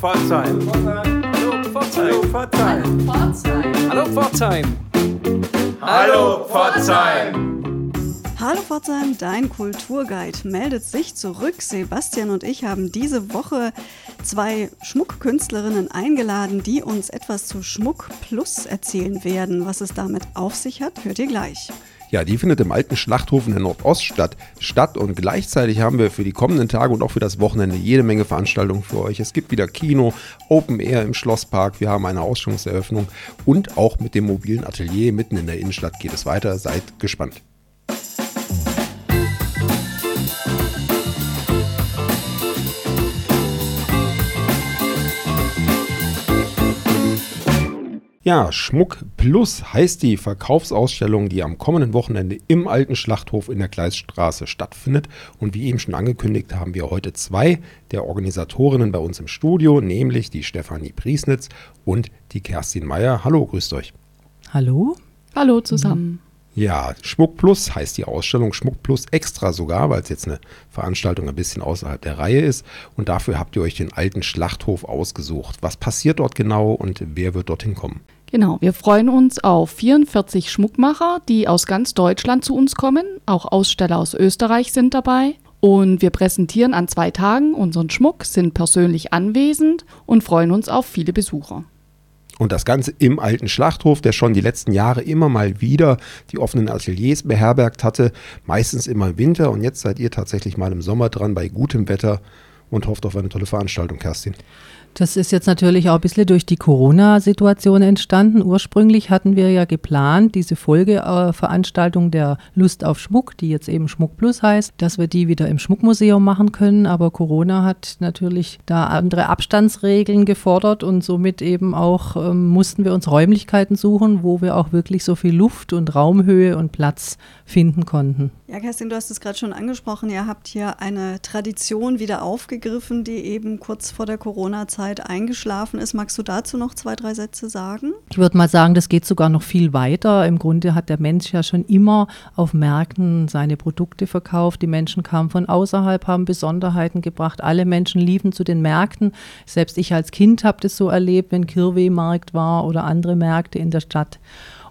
Pforzheim. Hallo Pforzheim. Hallo Pforzheim. Hallo Pforzheim. Hallo Pforzheim, dein Kulturguide meldet sich zurück. Sebastian und ich haben diese Woche zwei Schmuckkünstlerinnen eingeladen, die uns etwas zu Schmuck Plus erzählen werden. Was es damit auf sich hat, hört ihr gleich. Ja, die findet im alten Schlachthof in der Nordoststadt statt und gleichzeitig haben wir für die kommenden Tage und auch für das Wochenende jede Menge Veranstaltungen für euch. Es gibt wieder Kino, Open Air im Schlosspark, wir haben eine Ausstellungseröffnung und auch mit dem mobilen Atelier mitten in der Innenstadt geht es weiter. Seid gespannt. Ja, Schmuck Plus heißt die Verkaufsausstellung, die am kommenden Wochenende im alten Schlachthof in der Gleisstraße stattfindet. Und wie eben schon angekündigt, haben wir heute zwei der Organisatorinnen bei uns im Studio, nämlich die Stefanie Priesnitz und die Kerstin Meyer. Hallo, grüßt euch. Hallo. Hallo zusammen. Ja, Schmuck Plus heißt die Ausstellung, Schmuck Plus extra sogar, weil es jetzt eine Veranstaltung ein bisschen außerhalb der Reihe ist. Und dafür habt ihr euch den alten Schlachthof ausgesucht. Was passiert dort genau und wer wird dorthin kommen? Genau, wir freuen uns auf 44 Schmuckmacher, die aus ganz Deutschland zu uns kommen. Auch Aussteller aus Österreich sind dabei. Und wir präsentieren an zwei Tagen unseren Schmuck, sind persönlich anwesend und freuen uns auf viele Besucher. Und das Ganze im alten Schlachthof, der schon die letzten Jahre immer mal wieder die offenen Ateliers beherbergt hatte, meistens immer im Winter. Und jetzt seid ihr tatsächlich mal im Sommer dran bei gutem Wetter und hofft auf eine tolle Veranstaltung, Kerstin. Das ist jetzt natürlich auch ein bisschen durch die Corona-Situation entstanden. Ursprünglich hatten wir ja geplant, diese Folgeveranstaltung der Lust auf Schmuck, die jetzt eben Schmuck Plus heißt, dass wir die wieder im Schmuckmuseum machen können. Aber Corona hat natürlich da andere Abstandsregeln gefordert und somit eben auch ähm, mussten wir uns Räumlichkeiten suchen, wo wir auch wirklich so viel Luft und Raumhöhe und Platz finden konnten. Ja, Kerstin, du hast es gerade schon angesprochen. Ihr habt hier eine Tradition wieder aufgegriffen, die eben kurz vor der Corona-Zeit eingeschlafen ist. Magst du dazu noch zwei, drei Sätze sagen? Ich würde mal sagen, das geht sogar noch viel weiter. Im Grunde hat der Mensch ja schon immer auf Märkten seine Produkte verkauft. Die Menschen kamen von außerhalb, haben Besonderheiten gebracht. Alle Menschen liefen zu den Märkten. Selbst ich als Kind habe das so erlebt, wenn Kirwe-Markt war oder andere Märkte in der Stadt.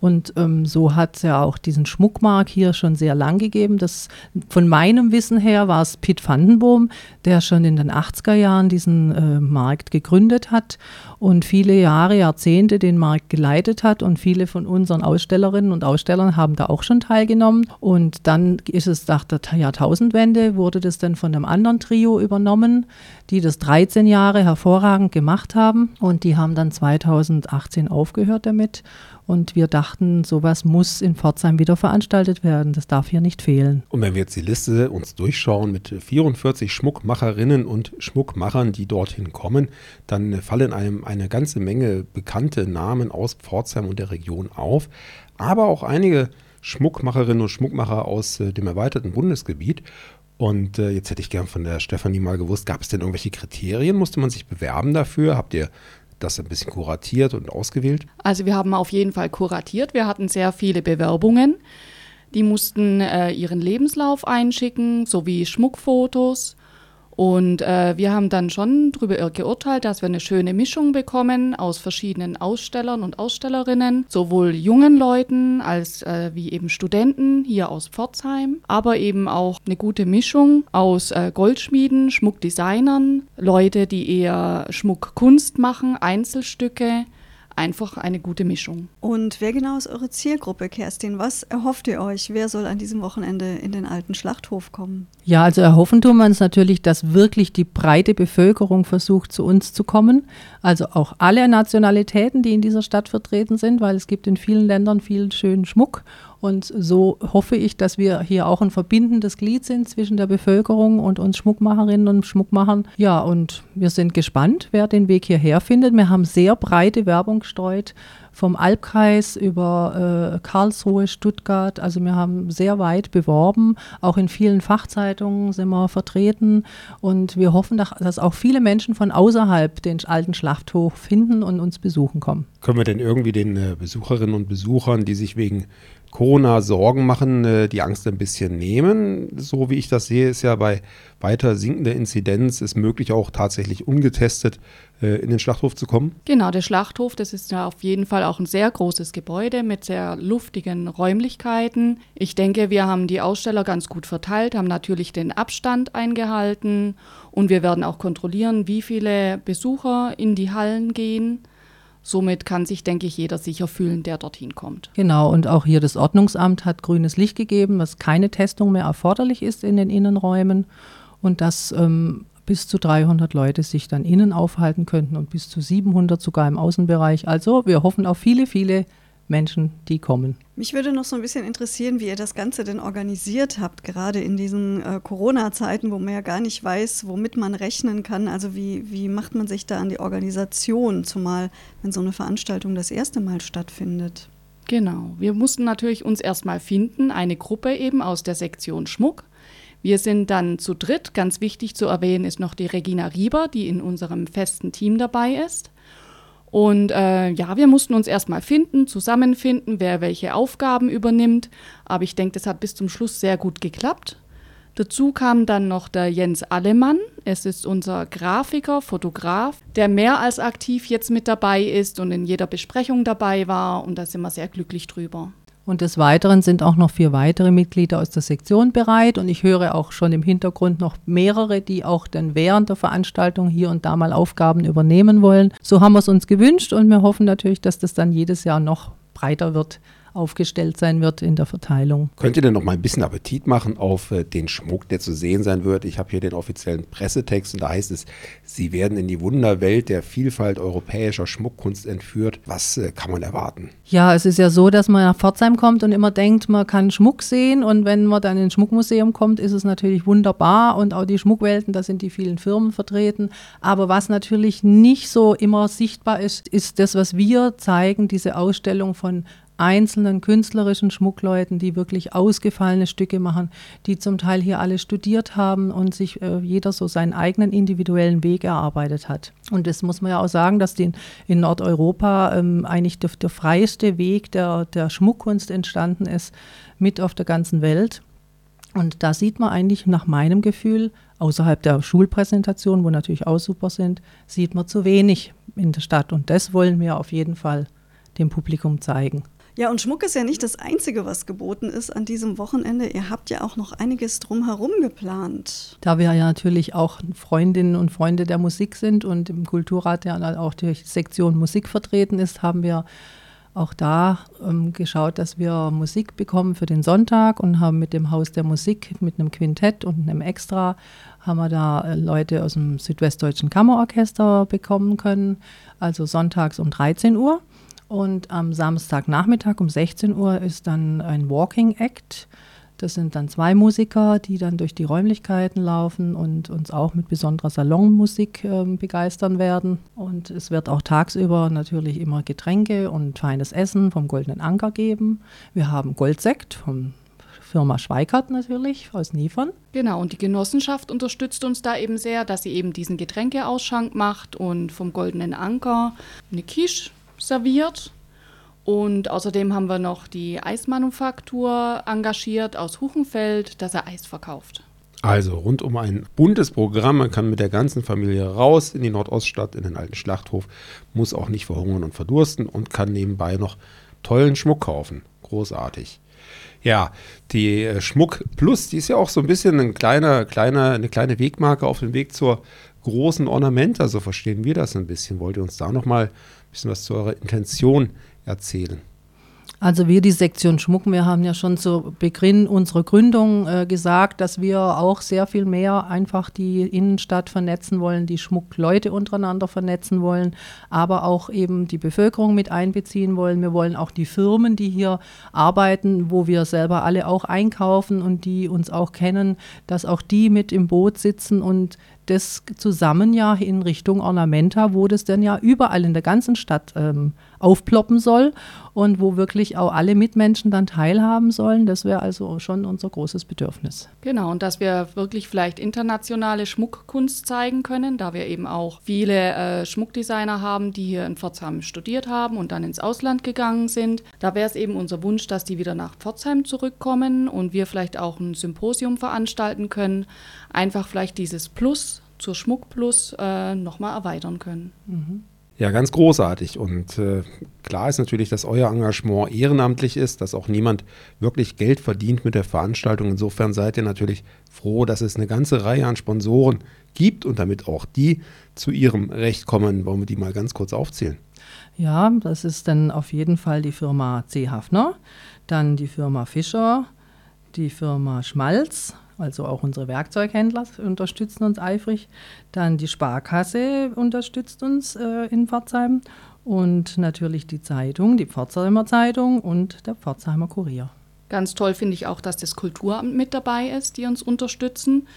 Und ähm, so hat es ja auch diesen Schmuckmark hier schon sehr lang gegeben. Das, von meinem Wissen her war es Pitt Vandenboom, der schon in den 80er Jahren diesen äh, Markt gegründet hat und viele Jahre, Jahrzehnte den Markt geleitet hat. Und viele von unseren Ausstellerinnen und Ausstellern haben da auch schon teilgenommen. Und dann ist es nach der Jahrtausendwende, wurde das dann von einem anderen Trio übernommen, die das 13 Jahre hervorragend gemacht haben. Und die haben dann 2018 aufgehört damit. Und wir dachten, sowas muss in Pforzheim wieder veranstaltet werden. Das darf hier nicht fehlen. Und wenn wir jetzt die Liste uns durchschauen mit 44 Schmuckmacherinnen und Schmuckmachern, die dorthin kommen, dann fallen einem eine ganze Menge bekannte Namen aus Pforzheim und der Region auf. Aber auch einige Schmuckmacherinnen und Schmuckmacher aus äh, dem erweiterten Bundesgebiet. Und äh, jetzt hätte ich gern von der Stefanie mal gewusst, gab es denn irgendwelche Kriterien? Musste man sich bewerben dafür? Habt ihr das ein bisschen kuratiert und ausgewählt? Also wir haben auf jeden Fall kuratiert. Wir hatten sehr viele Bewerbungen. Die mussten äh, ihren Lebenslauf einschicken, sowie Schmuckfotos. Und äh, wir haben dann schon darüber geurteilt, dass wir eine schöne Mischung bekommen aus verschiedenen Ausstellern und Ausstellerinnen, sowohl jungen Leuten als äh, wie eben Studenten hier aus Pforzheim, aber eben auch eine gute Mischung aus äh, Goldschmieden, Schmuckdesignern, Leute, die eher Schmuckkunst machen, Einzelstücke einfach eine gute Mischung. Und wer genau ist eure Zielgruppe, Kerstin? Was erhofft ihr euch? Wer soll an diesem Wochenende in den alten Schlachthof kommen? Ja, also erhoffen tun wir uns natürlich, dass wirklich die breite Bevölkerung versucht, zu uns zu kommen. Also auch alle Nationalitäten, die in dieser Stadt vertreten sind, weil es gibt in vielen Ländern viel schönen Schmuck. Und so hoffe ich, dass wir hier auch ein verbindendes Glied sind zwischen der Bevölkerung und uns Schmuckmacherinnen und Schmuckmachern. Ja, und wir sind gespannt, wer den Weg hierher findet. Wir haben sehr breite Werbung gestreut vom Albkreis über äh, Karlsruhe, Stuttgart. Also wir haben sehr weit beworben. Auch in vielen Fachzeitungen sind wir vertreten. Und wir hoffen, dass auch viele Menschen von außerhalb den alten Schlachthof finden und uns besuchen kommen. Können wir denn irgendwie den äh, Besucherinnen und Besuchern, die sich wegen Corona Sorgen machen, äh, die Angst ein bisschen nehmen. So wie ich das sehe, ist ja bei weiter sinkender Inzidenz es möglich, auch tatsächlich ungetestet äh, in den Schlachthof zu kommen? Genau, der Schlachthof, das ist ja auf jeden Fall auch ein sehr großes Gebäude mit sehr luftigen Räumlichkeiten. Ich denke, wir haben die Aussteller ganz gut verteilt, haben natürlich den Abstand eingehalten und wir werden auch kontrollieren, wie viele Besucher in die Hallen gehen. Somit kann sich, denke ich, jeder sicher fühlen, der dorthin kommt. Genau, und auch hier das Ordnungsamt hat grünes Licht gegeben, dass keine Testung mehr erforderlich ist in den Innenräumen und dass ähm, bis zu 300 Leute sich dann innen aufhalten könnten und bis zu 700 sogar im Außenbereich. Also wir hoffen auf viele, viele Menschen, die kommen. Mich würde noch so ein bisschen interessieren, wie ihr das Ganze denn organisiert habt, gerade in diesen äh, Corona-Zeiten, wo man ja gar nicht weiß, womit man rechnen kann. Also wie, wie macht man sich da an die Organisation, zumal wenn so eine Veranstaltung das erste Mal stattfindet? Genau, wir mussten natürlich uns erstmal finden, eine Gruppe eben aus der Sektion Schmuck. Wir sind dann zu dritt. Ganz wichtig zu erwähnen ist noch die Regina Rieber, die in unserem festen Team dabei ist. Und äh, ja, wir mussten uns erstmal finden, zusammenfinden, wer welche Aufgaben übernimmt. Aber ich denke, das hat bis zum Schluss sehr gut geklappt. Dazu kam dann noch der Jens Allemann. Es ist unser Grafiker, Fotograf, der mehr als aktiv jetzt mit dabei ist und in jeder Besprechung dabei war. Und da sind wir sehr glücklich drüber. Und des Weiteren sind auch noch vier weitere Mitglieder aus der Sektion bereit. Und ich höre auch schon im Hintergrund noch mehrere, die auch dann während der Veranstaltung hier und da mal Aufgaben übernehmen wollen. So haben wir es uns gewünscht und wir hoffen natürlich, dass das dann jedes Jahr noch breiter wird aufgestellt sein wird in der Verteilung. Könnt ihr denn noch mal ein bisschen Appetit machen auf äh, den Schmuck, der zu sehen sein wird? Ich habe hier den offiziellen Pressetext und da heißt es, Sie werden in die Wunderwelt der Vielfalt europäischer Schmuckkunst entführt. Was äh, kann man erwarten? Ja, es ist ja so, dass man nach Pforzheim kommt und immer denkt, man kann Schmuck sehen und wenn man dann ins Schmuckmuseum kommt, ist es natürlich wunderbar und auch die Schmuckwelten, da sind die vielen Firmen vertreten. Aber was natürlich nicht so immer sichtbar ist, ist das, was wir zeigen, diese Ausstellung von einzelnen künstlerischen Schmuckleuten, die wirklich ausgefallene Stücke machen, die zum Teil hier alle studiert haben und sich äh, jeder so seinen eigenen individuellen Weg erarbeitet hat. Und das muss man ja auch sagen, dass die in, Nordeuropa ähm, eigentlich der, der freiste Weg der, der Schmuckkunst entstanden ist, mit auf der ganzen Welt. Und da sieht man eigentlich nach meinem Gefühl, außerhalb der Schulpräsentation, wo natürlich auch super sind, sieht man zu wenig in der Stadt. Und das wollen wir auf jeden Fall dem Publikum zeigen. Ja, und Schmuck ist ja nicht das Einzige, was geboten ist an diesem Wochenende. Ihr habt ja auch noch einiges drumherum geplant. Da wir ja natürlich auch Freundinnen und Freunde der Musik sind und im Kulturrat ja auch die Sektion Musik vertreten ist, haben wir auch da ähm, geschaut, dass wir Musik bekommen für den Sonntag und haben mit dem Haus der Musik, mit einem Quintett und einem Extra, haben wir da äh, Leute aus dem Südwestdeutschen Kammerorchester bekommen können, also sonntags um 13 Uhr. Und am Samstagnachmittag um 16 Uhr ist dann ein Walking Act. Das sind dann zwei Musiker, die dann durch die Räumlichkeiten laufen und uns auch mit besonderer Salonmusik äh, begeistern werden. Und es wird auch tagsüber natürlich immer Getränke und feines Essen vom Goldenen Anker geben. Wir haben Goldsekt vom Firma Schweikart natürlich aus Niefern. Genau, und die Genossenschaft unterstützt uns da eben sehr, dass sie eben diesen Getränkeausschank macht und vom Goldenen Anker eine Quiche serviert. Und außerdem haben wir noch die Eismanufaktur engagiert aus Huchenfeld, dass er Eis verkauft. Also rund um ein buntes Programm. Man kann mit der ganzen Familie raus in die Nordoststadt, in den alten Schlachthof, muss auch nicht verhungern und verdursten und kann nebenbei noch tollen Schmuck kaufen. Großartig. Ja, die äh, Schmuck Plus, die ist ja auch so ein bisschen ein kleiner, kleiner, eine kleine Wegmarke auf dem Weg zur großen Ornamenta. So verstehen wir das ein bisschen. Wollt ihr uns da nochmal bisschen was zu eurer Intention erzählen. Also wir, die Sektion Schmuck, wir haben ja schon zu Beginn unserer Gründung äh, gesagt, dass wir auch sehr viel mehr einfach die Innenstadt vernetzen wollen, die Schmuckleute untereinander vernetzen wollen, aber auch eben die Bevölkerung mit einbeziehen wollen. Wir wollen auch die Firmen, die hier arbeiten, wo wir selber alle auch einkaufen und die uns auch kennen, dass auch die mit im Boot sitzen und das zusammen ja in Richtung Ornamenta, wo das dann ja überall in der ganzen Stadt ähm, aufploppen soll und wo wirklich auch alle Mitmenschen dann teilhaben sollen. Das wäre also schon unser großes Bedürfnis. Genau, und dass wir wirklich vielleicht internationale Schmuckkunst zeigen können, da wir eben auch viele äh, Schmuckdesigner haben, die hier in Pforzheim studiert haben und dann ins Ausland gegangen sind. Da wäre es eben unser Wunsch, dass die wieder nach Pforzheim zurückkommen und wir vielleicht auch ein Symposium veranstalten können, einfach vielleicht dieses Plus zur Schmuck Plus äh, nochmal erweitern können. Mhm. Ja, ganz großartig. Und äh, klar ist natürlich, dass euer Engagement ehrenamtlich ist, dass auch niemand wirklich Geld verdient mit der Veranstaltung. Insofern seid ihr natürlich froh, dass es eine ganze Reihe an Sponsoren gibt und damit auch die zu ihrem Recht kommen. Wollen wir die mal ganz kurz aufzählen? Ja, das ist dann auf jeden Fall die Firma C. Hafner, dann die Firma Fischer, die Firma Schmalz, also auch unsere Werkzeughändler unterstützen uns eifrig. Dann die Sparkasse unterstützt uns äh, in Pforzheim und natürlich die Zeitung, die Pforzheimer Zeitung und der Pforzheimer Kurier. Ganz toll finde ich auch, dass das Kulturamt mit dabei ist, die uns unterstützen.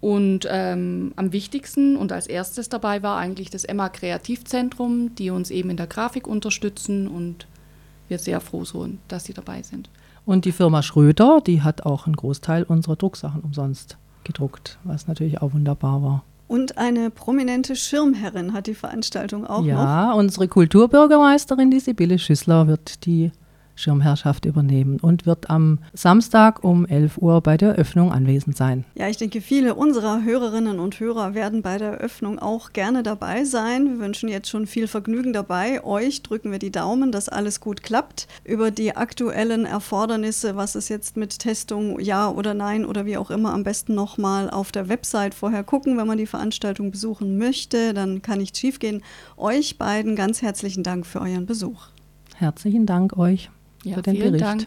Und ähm, am wichtigsten und als erstes dabei war eigentlich das Emma Kreativzentrum, die uns eben in der Grafik unterstützen und wir sehr froh sind, dass sie dabei sind. Und die Firma Schröder, die hat auch einen Großteil unserer Drucksachen umsonst gedruckt, was natürlich auch wunderbar war. Und eine prominente Schirmherrin hat die Veranstaltung auch ja, noch. Ja, unsere Kulturbürgermeisterin, die Sibylle Schüssler, wird die Schirmherrschaft übernehmen und wird am Samstag um 11 Uhr bei der Eröffnung anwesend sein. Ja, ich denke, viele unserer Hörerinnen und Hörer werden bei der Eröffnung auch gerne dabei sein. Wir wünschen jetzt schon viel Vergnügen dabei. Euch drücken wir die Daumen, dass alles gut klappt. Über die aktuellen Erfordernisse, was es jetzt mit Testung, ja oder nein oder wie auch immer, am besten nochmal auf der Website vorher gucken, wenn man die Veranstaltung besuchen möchte. Dann kann nichts schiefgehen. Euch beiden ganz herzlichen Dank für euren Besuch. Herzlichen Dank euch ja, für den vielen Bericht. Dank.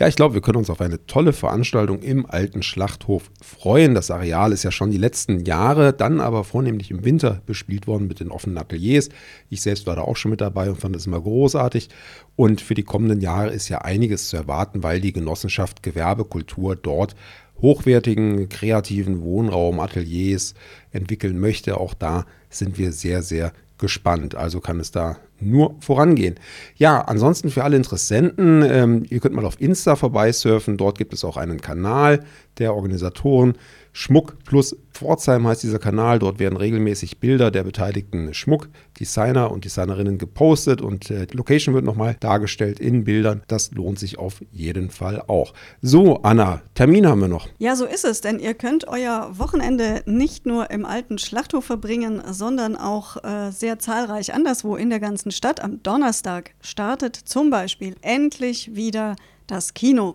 Ja, ich glaube, wir können uns auf eine tolle Veranstaltung im alten Schlachthof freuen. Das Areal ist ja schon die letzten Jahre, dann aber vornehmlich im Winter bespielt worden mit den offenen Ateliers. Ich selbst war da auch schon mit dabei und fand es immer großartig. Und für die kommenden Jahre ist ja einiges zu erwarten, weil die Genossenschaft Gewerbekultur dort hochwertigen, kreativen Wohnraum, Ateliers entwickeln möchte. Auch da sind wir sehr, sehr gespannt. Also kann es da nur vorangehen. Ja, ansonsten für alle Interessenten, ähm, ihr könnt mal auf Insta vorbeisurfen. Dort gibt es auch einen Kanal der Organisatoren. Schmuck plus Pforzheim heißt dieser Kanal. Dort werden regelmäßig Bilder der beteiligten Schmuckdesigner und Designerinnen gepostet und äh, die Location wird nochmal dargestellt in Bildern. Das lohnt sich auf jeden Fall auch. So, Anna, Termin haben wir noch. Ja, so ist es, denn ihr könnt euer Wochenende nicht nur im alten Schlachthof verbringen, sondern auch äh, sehr zahlreich anderswo in der ganzen Stadt. Am Donnerstag startet zum Beispiel endlich wieder das Kino.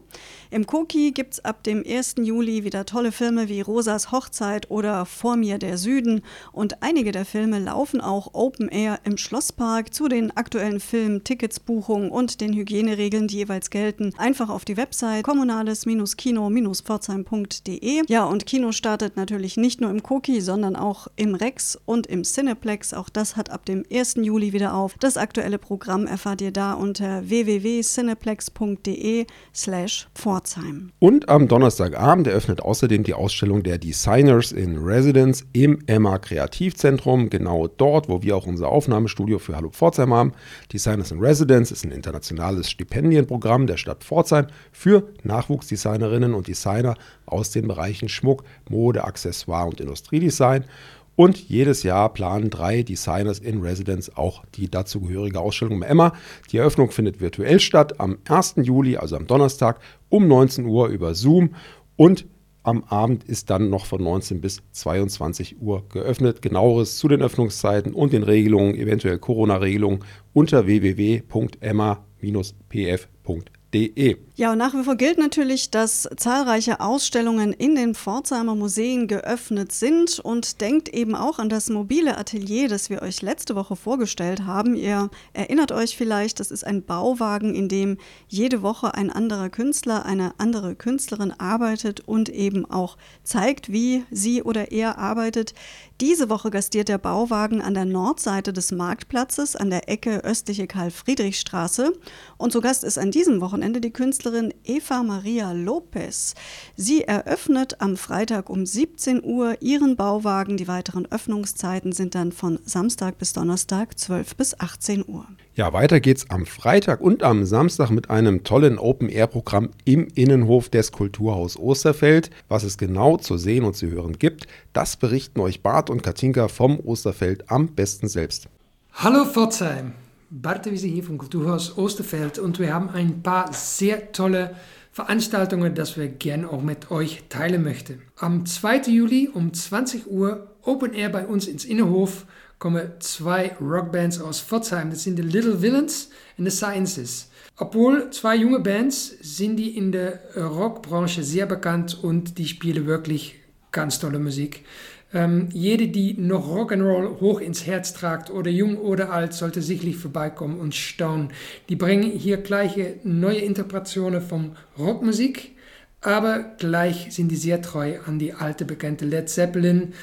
Im Koki gibt es ab dem 1. Juli wieder tolle Filme wie Rosas Hochzeit oder Vor mir der Süden und einige der Filme laufen auch Open Air im Schlosspark zu den aktuellen Filmen, Ticketsbuchungen und den Hygieneregeln, die jeweils gelten. Einfach auf die Website kommunales-kino-pforzheim.de. Ja, und Kino startet natürlich nicht nur im Koki, sondern auch im Rex und im Cineplex. Auch das hat ab dem 1. Juli wieder auf. Das aktuelle Programm erfahrt ihr da unter www.cineplex.de Pforzheim. Und am Donnerstagabend eröffnet außerdem die Ausstellung der Designers in Residence im Emma Kreativzentrum, genau dort, wo wir auch unser Aufnahmestudio für Hallo Pforzheim haben. Designers in Residence ist ein internationales Stipendienprogramm der Stadt Pforzheim für Nachwuchsdesignerinnen und Designer aus den Bereichen Schmuck, Mode, Accessoire und Industriedesign. Und jedes Jahr planen drei Designers in Residence auch die dazugehörige Ausstellung im Emma. Die Eröffnung findet virtuell statt am 1. Juli, also am Donnerstag um 19 Uhr über Zoom. Und am Abend ist dann noch von 19 bis 22 Uhr geöffnet. Genaueres zu den Öffnungszeiten und den Regelungen, eventuell Corona-Regelungen unter www.emma-pf.de www.pforzheim.de. Ja, und nach wie vor gilt natürlich, dass zahlreiche Ausstellungen in den Pforzheimer Museen geöffnet sind und denkt eben auch an das mobile Atelier, das wir euch letzte Woche vorgestellt haben. Ihr erinnert euch vielleicht, das ist ein Bauwagen, in dem jede Woche ein anderer Künstler, eine andere Künstlerin arbeitet und eben auch zeigt, wie sie oder er arbeitet. Diese Woche gastiert der Bauwagen an der Nordseite des Marktplatzes an der Ecke östliche Karl-Friedrich-Straße und zu Gast ist an diesem Wochenende Wochenende die Künstlerin Eva Maria Lopez. Sie eröffnet am Freitag um 17 Uhr ihren Bauwagen. Die weiteren Öffnungszeiten sind dann von Samstag bis Donnerstag 12 bis 18 Uhr. Ja, weiter geht's am Freitag und am Samstag mit einem tollen Open-Air-Programm im Innenhof des Kulturhaus Osterfeld. Was es genau zu sehen und zu hören gibt, das berichten euch Bart und Katinka vom Osterfeld am besten selbst. Hallo Pforzheim, Bart Wiese hier vom Kulturhaus Osterfeld und wir haben ein paar sehr tolle Veranstaltungen, das wir gerne auch mit euch teilen möchten. Am 2. Juli um 20 Uhr Open Air bei uns ins Innenhof kommen zwei Rockbands aus Pforzheim. Das sind die Little Villains und The Sciences. Obwohl zwei junge Bands sind die in der Rockbranche sehr bekannt und die spielen wirklich ganz tolle Musik. Ähm, jede, die noch Rock'n'Roll hoch ins Herz tragt, oder jung oder alt, sollte sicherlich vorbeikommen und staunen. Die bringen hier gleiche neue Interpretationen von Rockmusik, aber gleich sind die sehr treu an die alte bekannte Led Zeppelin,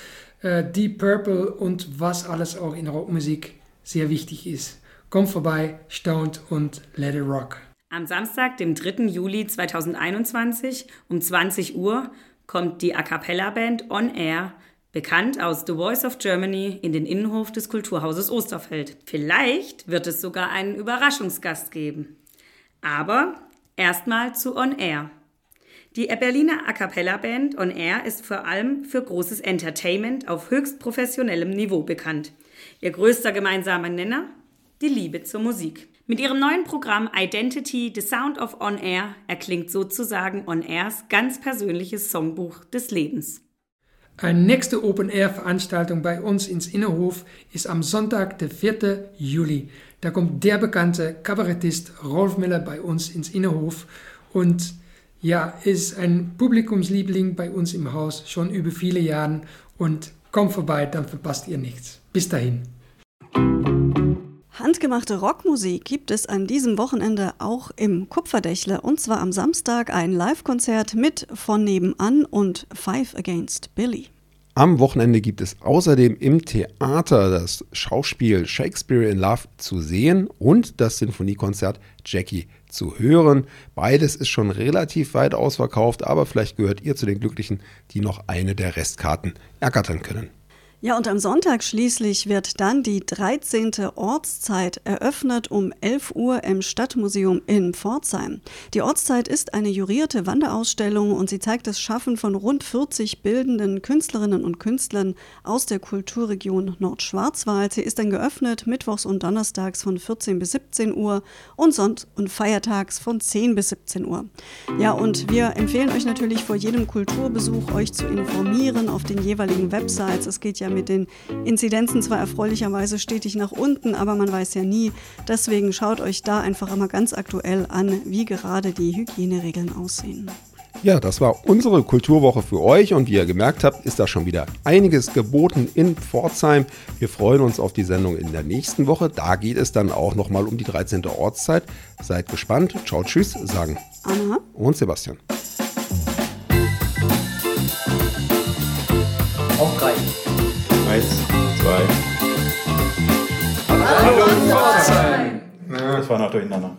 äh, Deep Purple und was alles auch in Rockmusik sehr wichtig ist. Kommt vorbei, staunt und let it rock. Am Samstag, dem 3. Juli 2021 um 20 Uhr kommt die A Cappella Band On Air, bekannt aus The Voice of Germany, in den Innenhof des Kulturhauses Osterfeld. Vielleicht wird es sogar einen Überraschungsgast geben. Aber erstmal zu On Air. Die Berliner A Cappella Band On Air ist vor allem für großes Entertainment auf höchst professionellem Niveau bekannt. Ihr größter gemeinsamer Nenner? Die Liebe zur Musik. Mit ihrem neuen Programm Identity, The Sound of On Air erklingt sozusagen On Airs ganz persönliches Songbuch des Lebens. Eine nächste Open-Air-Veranstaltung bei uns ins Innenhof ist am Sonntag, der 4. Juli. Da kommt der bekannte Kabarettist Rolf Miller bei uns ins Innenhof und ja, ist ein Publikumsliebling bei uns im Haus schon über viele Jahre und kommt vorbei, dann verpasst ihr nichts. Bis dahin. Handgemachte Rockmusik gibt es an diesem Wochenende auch im Kupferdächle und zwar am Samstag ein Live-Konzert mit von nebenan und Five Against Billy. Am Wochenende gibt es außerdem im Theater das Schauspiel Shakespeare in Love zu sehen und das Sinfoniekonzert Jackie zu hören. Beides ist schon relativ weit ausverkauft, aber vielleicht gehört ihr zu den Glücklichen, die noch eine der Restkarten ergattern können. Ja, und am Sonntag schließlich wird dann die 13. Ortszeit eröffnet um 11 Uhr im Stadtmuseum in Pforzheim. Die Ortszeit ist eine jurierte Wanderausstellung und sie zeigt das Schaffen von rund 40 bildenden Künstlerinnen und Künstlern aus der Kulturregion Nordschwarzwald. Sie ist dann geöffnet mittwochs und donnerstags von 14 bis 17 Uhr und sonnt und feiertags von 10 bis 17 Uhr. Ja, und wir empfehlen euch natürlich vor jedem Kulturbesuch euch zu informieren auf den jeweiligen Websites. Es geht ja mit den Inzidenzen zwar erfreulicherweise stetig nach unten, aber man weiß ja nie. Deswegen schaut euch da einfach immer ganz aktuell an, wie gerade die Hygieneregeln aussehen. Ja, das war unsere Kulturwoche für euch und wie ihr gemerkt habt, ist da schon wieder einiges geboten in Pforzheim. Wir freuen uns auf die Sendung in der nächsten Woche. Da geht es dann auch nochmal um die 13. Ortszeit. Seid gespannt. Ciao, tschüss, sagen Anna und Sebastian. Zwei. Hallo, Pforzheim! Das war noch durcheinander.